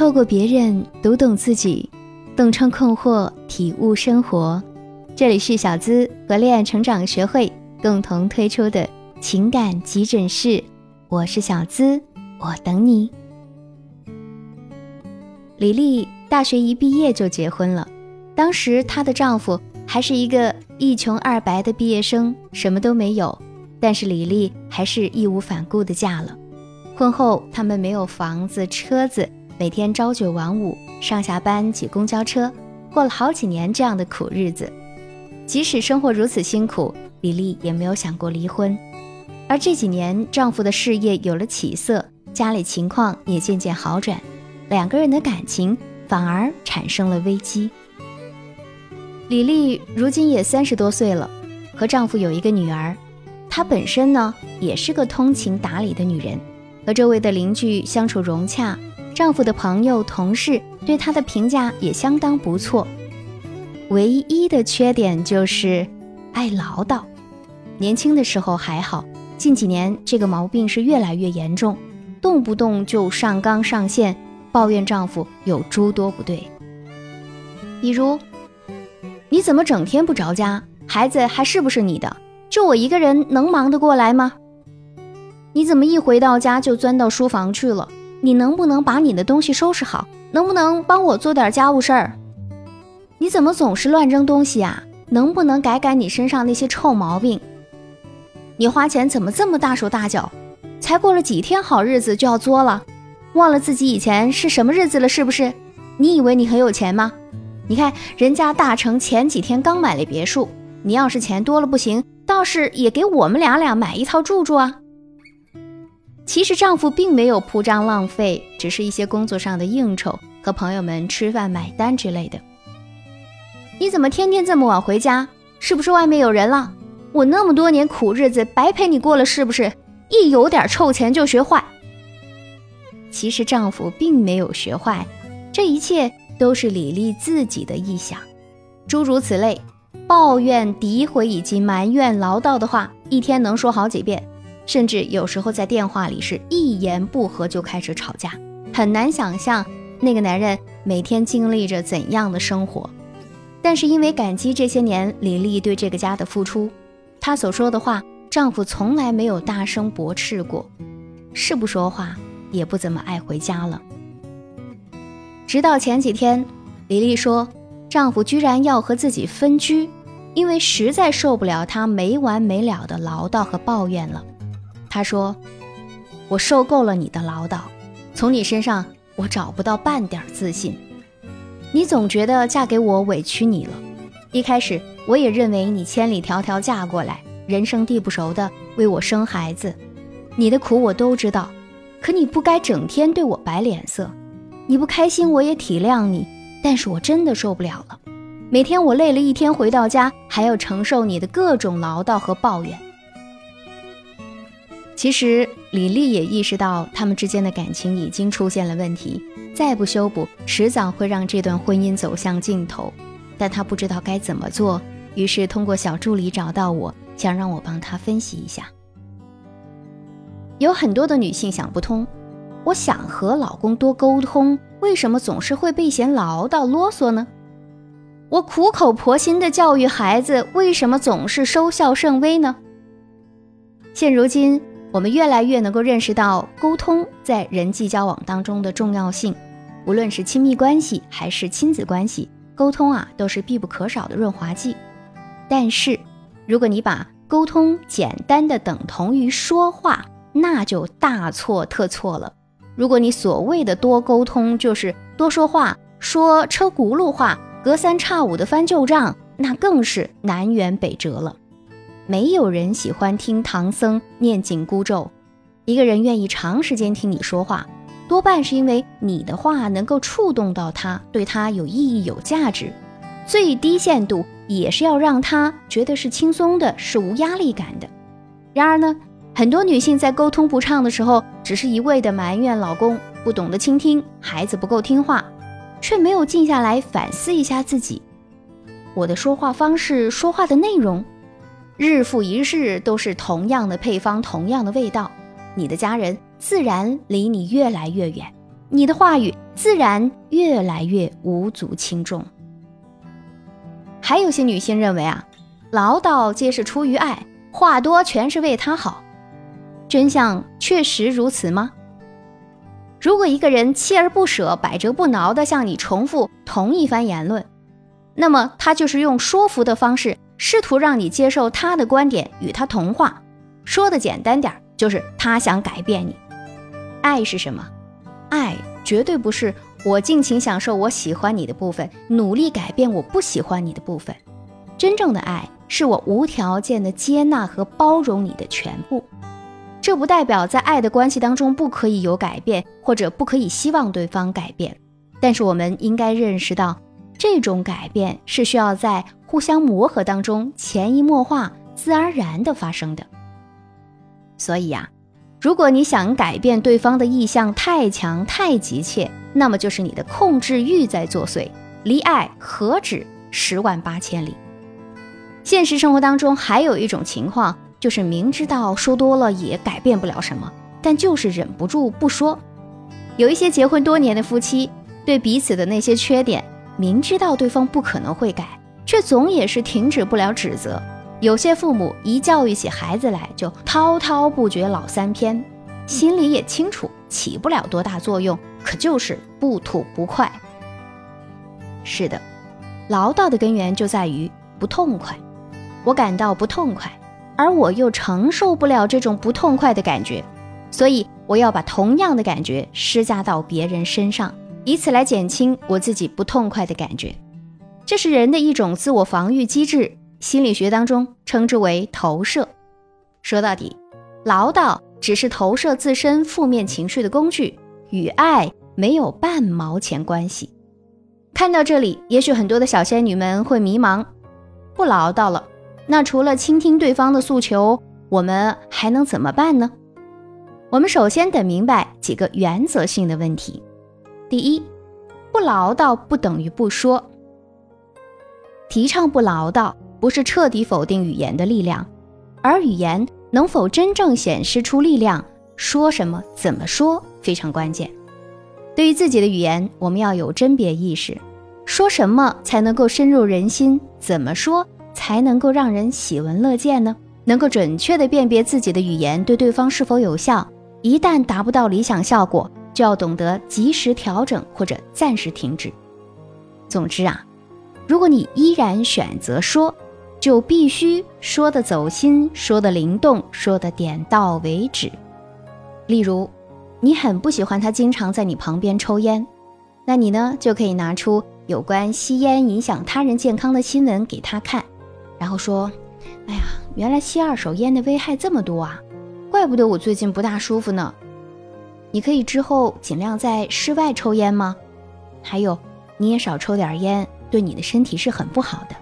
透过别人读懂自己，洞穿困惑，体悟生活。这里是小资和恋爱成长学会共同推出的情感急诊室，我是小资，我等你。李丽大学一毕业就结婚了，当时她的丈夫还是一个一穷二白的毕业生，什么都没有。但是李丽还是义无反顾的嫁了。婚后，他们没有房子、车子，每天朝九晚五，上下班挤公交车，过了好几年这样的苦日子。即使生活如此辛苦，李丽也没有想过离婚。而这几年，丈夫的事业有了起色，家里情况也渐渐好转。两个人的感情反而产生了危机。李丽如今也三十多岁了，和丈夫有一个女儿。她本身呢也是个通情达理的女人，和周围的邻居相处融洽，丈夫的朋友同事对她的评价也相当不错。唯一的缺点就是爱唠叨。年轻的时候还好，近几年这个毛病是越来越严重，动不动就上纲上线。抱怨丈夫有诸多不对，比如，你怎么整天不着家？孩子还是不是你的？就我一个人能忙得过来吗？你怎么一回到家就钻到书房去了？你能不能把你的东西收拾好？能不能帮我做点家务事儿？你怎么总是乱扔东西啊？能不能改改你身上那些臭毛病？你花钱怎么这么大手大脚？才过了几天好日子就要作了？忘了自己以前是什么日子了，是不是？你以为你很有钱吗？你看人家大成前几天刚买了别墅，你要是钱多了不行，倒是也给我们俩俩买一套住住啊。其实丈夫并没有铺张浪费，只是一些工作上的应酬和朋友们吃饭买单之类的。你怎么天天这么晚回家？是不是外面有人了？我那么多年苦日子白陪你过了，是不是？一有点臭钱就学坏。其实丈夫并没有学坏，这一切都是李丽自己的臆想。诸如此类，抱怨、诋毁以及埋怨、唠叨的话，一天能说好几遍，甚至有时候在电话里是一言不合就开始吵架。很难想象那个男人每天经历着怎样的生活。但是因为感激这些年李丽对这个家的付出，她所说的话，丈夫从来没有大声驳斥过，是不说话。也不怎么爱回家了。直到前几天，李丽说，丈夫居然要和自己分居，因为实在受不了他没完没了的唠叨和抱怨了。他说：“我受够了你的唠叨，从你身上我找不到半点自信。你总觉得嫁给我委屈你了。一开始我也认为你千里迢迢嫁过来，人生地不熟的为我生孩子，你的苦我都知道。”可你不该整天对我摆脸色，你不开心我也体谅你，但是我真的受不了了。每天我累了一天回到家，还要承受你的各种唠叨和抱怨。其实李丽也意识到他们之间的感情已经出现了问题，再不修补，迟早会让这段婚姻走向尽头。但她不知道该怎么做，于是通过小助理找到我，想让我帮她分析一下。有很多的女性想不通，我想和老公多沟通，为什么总是会被嫌唠叨啰嗦呢？我苦口婆心的教育孩子，为什么总是收效甚微呢？现如今，我们越来越能够认识到沟通在人际交往当中的重要性，无论是亲密关系还是亲子关系，沟通啊都是必不可少的润滑剂。但是，如果你把沟通简单的等同于说话，那就大错特错了。如果你所谓的多沟通就是多说话，说车轱辘话，隔三差五的翻旧账，那更是南辕北辙了。没有人喜欢听唐僧念紧箍咒，一个人愿意长时间听你说话，多半是因为你的话能够触动到他，对他有意义、有价值。最低限度也是要让他觉得是轻松的，是无压力感的。然而呢？很多女性在沟通不畅的时候，只是一味的埋怨老公不懂得倾听，孩子不够听话，却没有静下来反思一下自己。我的说话方式、说话的内容，日复一日都是同样的配方、同样的味道，你的家人自然离你越来越远。你的话语自然越来越无足轻重。还有些女性认为啊，唠叨皆是出于爱，话多全是为他好。真相确实如此吗？如果一个人锲而不舍、百折不挠地向你重复同一番言论，那么他就是用说服的方式，试图让你接受他的观点，与他同化。说的简单点，就是他想改变你。爱是什么？爱绝对不是我尽情享受我喜欢你的部分，努力改变我不喜欢你的部分。真正的爱是我无条件的接纳和包容你的全部。这不代表在爱的关系当中不可以有改变，或者不可以希望对方改变。但是我们应该认识到，这种改变是需要在互相磨合当中潜移默化、自然而然的发生的。所以呀，如果你想改变对方的意向太强、太急切，那么就是你的控制欲在作祟，离爱何止十万八千里。现实生活当中还有一种情况。就是明知道说多了也改变不了什么，但就是忍不住不说。有一些结婚多年的夫妻，对彼此的那些缺点，明知道对方不可能会改，却总也是停止不了指责。有些父母一教育起孩子来，就滔滔不绝老三篇，心里也清楚起不了多大作用，可就是不吐不快。是的，唠叨的根源就在于不痛快，我感到不痛快。而我又承受不了这种不痛快的感觉，所以我要把同样的感觉施加到别人身上，以此来减轻我自己不痛快的感觉。这是人的一种自我防御机制，心理学当中称之为投射。说到底，唠叨只是投射自身负面情绪的工具，与爱没有半毛钱关系。看到这里，也许很多的小仙女们会迷茫，不唠叨了。那除了倾听对方的诉求，我们还能怎么办呢？我们首先得明白几个原则性的问题。第一，不唠叨不等于不说。提倡不唠叨，不是彻底否定语言的力量，而语言能否真正显示出力量，说什么、怎么说非常关键。对于自己的语言，我们要有甄别意识，说什么才能够深入人心？怎么说？才能够让人喜闻乐见呢？能够准确地辨别自己的语言对对方是否有效。一旦达不到理想效果，就要懂得及时调整或者暂时停止。总之啊，如果你依然选择说，就必须说的走心，说的灵动，说的点到为止。例如，你很不喜欢他经常在你旁边抽烟，那你呢就可以拿出有关吸烟影响他人健康的新闻给他看。然后说：“哎呀，原来吸二手烟的危害这么多啊，怪不得我最近不大舒服呢。你可以之后尽量在室外抽烟吗？还有，你也少抽点烟，对你的身体是很不好的。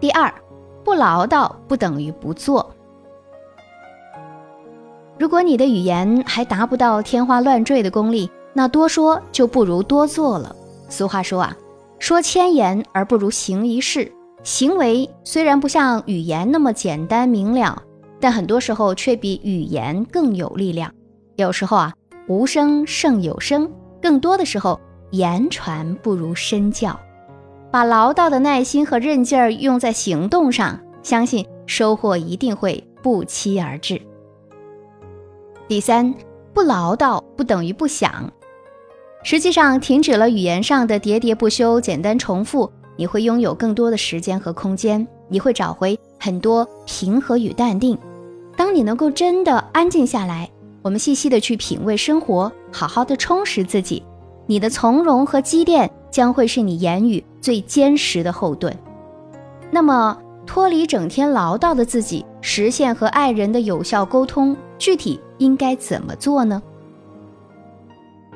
第二，不唠叨不等于不做。如果你的语言还达不到天花乱坠的功力，那多说就不如多做了。俗话说啊，说千言而不如行一事。”行为虽然不像语言那么简单明了，但很多时候却比语言更有力量。有时候啊，无声胜有声，更多的时候，言传不如身教。把唠叨的耐心和韧劲儿用在行动上，相信收获一定会不期而至。第三，不唠叨不等于不想。实际上，停止了语言上的喋喋不休、简单重复。你会拥有更多的时间和空间，你会找回很多平和与淡定。当你能够真的安静下来，我们细细的去品味生活，好好的充实自己，你的从容和积淀将会是你言语最坚实的后盾。那么，脱离整天唠叨的自己，实现和爱人的有效沟通，具体应该怎么做呢？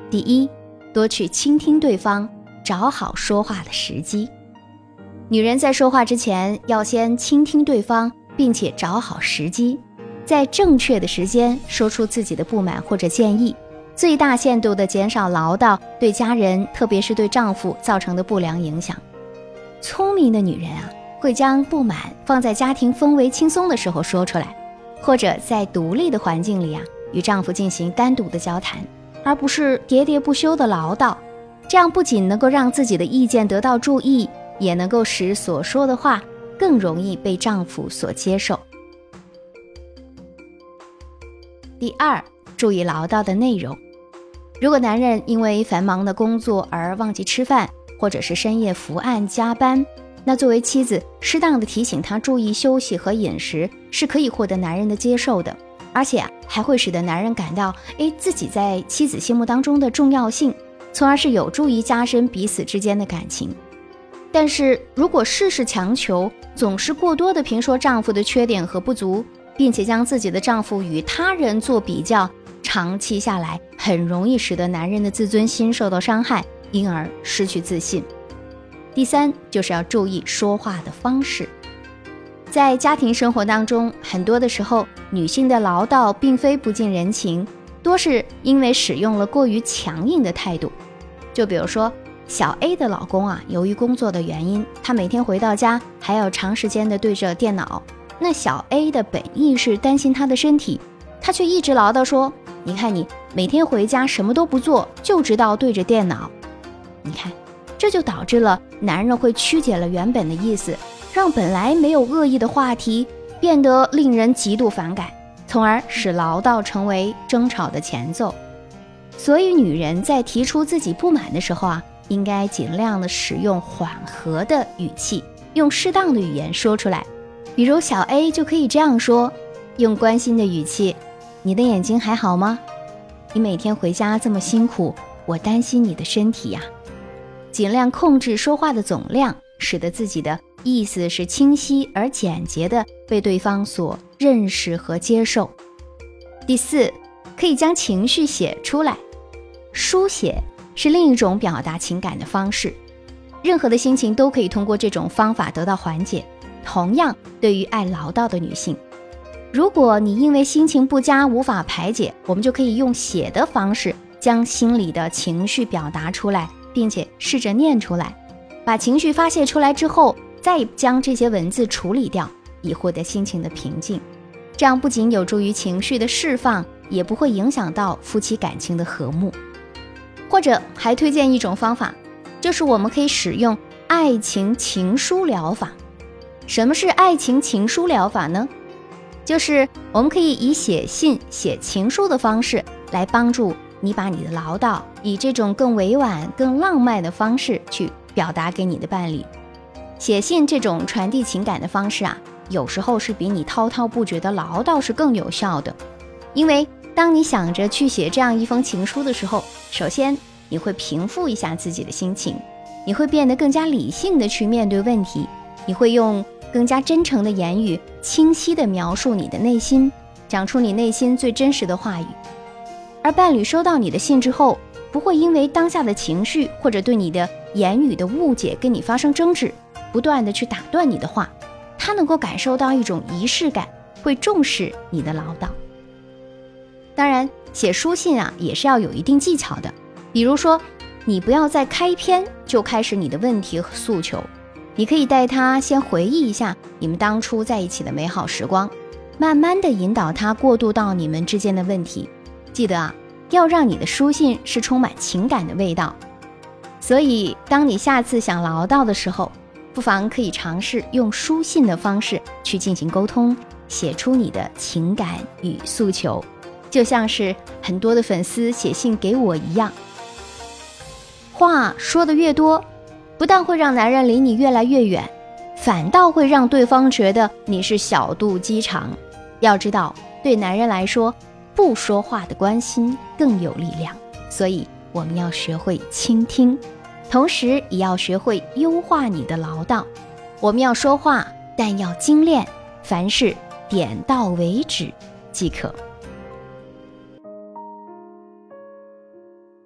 第一，多去倾听对方，找好说话的时机。女人在说话之前，要先倾听对方，并且找好时机，在正确的时间说出自己的不满或者建议，最大限度地减少唠叨对家人，特别是对丈夫造成的不良影响。聪明的女人啊，会将不满放在家庭氛围轻松的时候说出来，或者在独立的环境里啊，与丈夫进行单独的交谈。而不是喋喋不休的唠叨。这样不仅能够让自己的意见得到注意，也能够使所说的话更容易被丈夫所接受。第二，注意唠叨的内容。如果男人因为繁忙的工作而忘记吃饭，或者是深夜伏案加班，那作为妻子，适当的提醒他注意休息和饮食，是可以获得男人的接受的，而且还会使得男人感到，哎，自己在妻子心目当中的重要性。从而是有助于加深彼此之间的感情，但是如果事事强求，总是过多的评说丈夫的缺点和不足，并且将自己的丈夫与他人做比较，长期下来很容易使得男人的自尊心受到伤害，因而失去自信。第三，就是要注意说话的方式，在家庭生活当中，很多的时候，女性的唠叨并非不近人情。多是因为使用了过于强硬的态度，就比如说小 A 的老公啊，由于工作的原因，他每天回到家还要长时间的对着电脑。那小 A 的本意是担心他的身体，他却一直唠叨说：“你看你每天回家什么都不做，就知道对着电脑。”你看，这就导致了男人会曲解了原本的意思，让本来没有恶意的话题变得令人极度反感。从而使唠叨成为争吵的前奏，所以女人在提出自己不满的时候啊，应该尽量的使用缓和的语气，用适当的语言说出来。比如小 A 就可以这样说，用关心的语气：“你的眼睛还好吗？你每天回家这么辛苦，我担心你的身体呀。”尽量控制说话的总量，使得自己的意思是清晰而简洁的被对方所。认识和接受。第四，可以将情绪写出来，书写是另一种表达情感的方式。任何的心情都可以通过这种方法得到缓解。同样，对于爱唠叨的女性，如果你因为心情不佳无法排解，我们就可以用写的方式将心里的情绪表达出来，并且试着念出来。把情绪发泄出来之后，再将这些文字处理掉。以获得心情的平静，这样不仅有助于情绪的释放，也不会影响到夫妻感情的和睦。或者还推荐一种方法，就是我们可以使用爱情情书疗法。什么是爱情情书疗法呢？就是我们可以以写信、写情书的方式来帮助你把你的唠叨，以这种更委婉、更浪漫的方式去表达给你的伴侣。写信这种传递情感的方式啊。有时候是比你滔滔不绝的唠叨是更有效的，因为当你想着去写这样一封情书的时候，首先你会平复一下自己的心情，你会变得更加理性的去面对问题，你会用更加真诚的言语，清晰的描述你的内心，讲出你内心最真实的话语。而伴侣收到你的信之后，不会因为当下的情绪或者对你的言语的误解跟你发生争执，不断的去打断你的话。他能够感受到一种仪式感，会重视你的唠叨。当然，写书信啊也是要有一定技巧的。比如说，你不要在开篇就开始你的问题和诉求，你可以带他先回忆一下你们当初在一起的美好时光，慢慢的引导他过渡到你们之间的问题。记得啊，要让你的书信是充满情感的味道。所以，当你下次想唠叨的时候，不妨可以尝试用书信的方式去进行沟通，写出你的情感与诉求，就像是很多的粉丝写信给我一样。话说的越多，不但会让男人离你越来越远，反倒会让对方觉得你是小肚鸡肠。要知道，对男人来说，不说话的关心更有力量，所以我们要学会倾听。同时也要学会优化你的唠叨。我们要说话，但要精炼，凡事点到为止即可。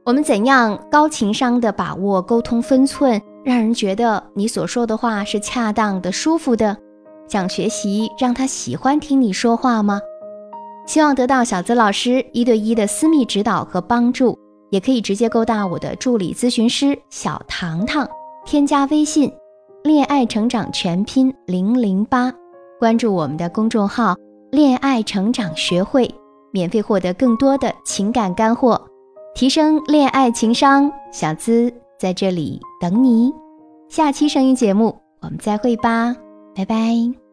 我们怎样高情商的把握沟通分寸，让人觉得你所说的话是恰当的、舒服的？想学习让他喜欢听你说话吗？希望得到小资老师一对一的私密指导和帮助。也可以直接勾搭我的助理咨询师小糖糖，添加微信“恋爱成长全拼零零八”，关注我们的公众号“恋爱成长学会”，免费获得更多的情感干货。提升恋爱情商，小资在这里等你。下期声音节目我们再会吧，拜拜。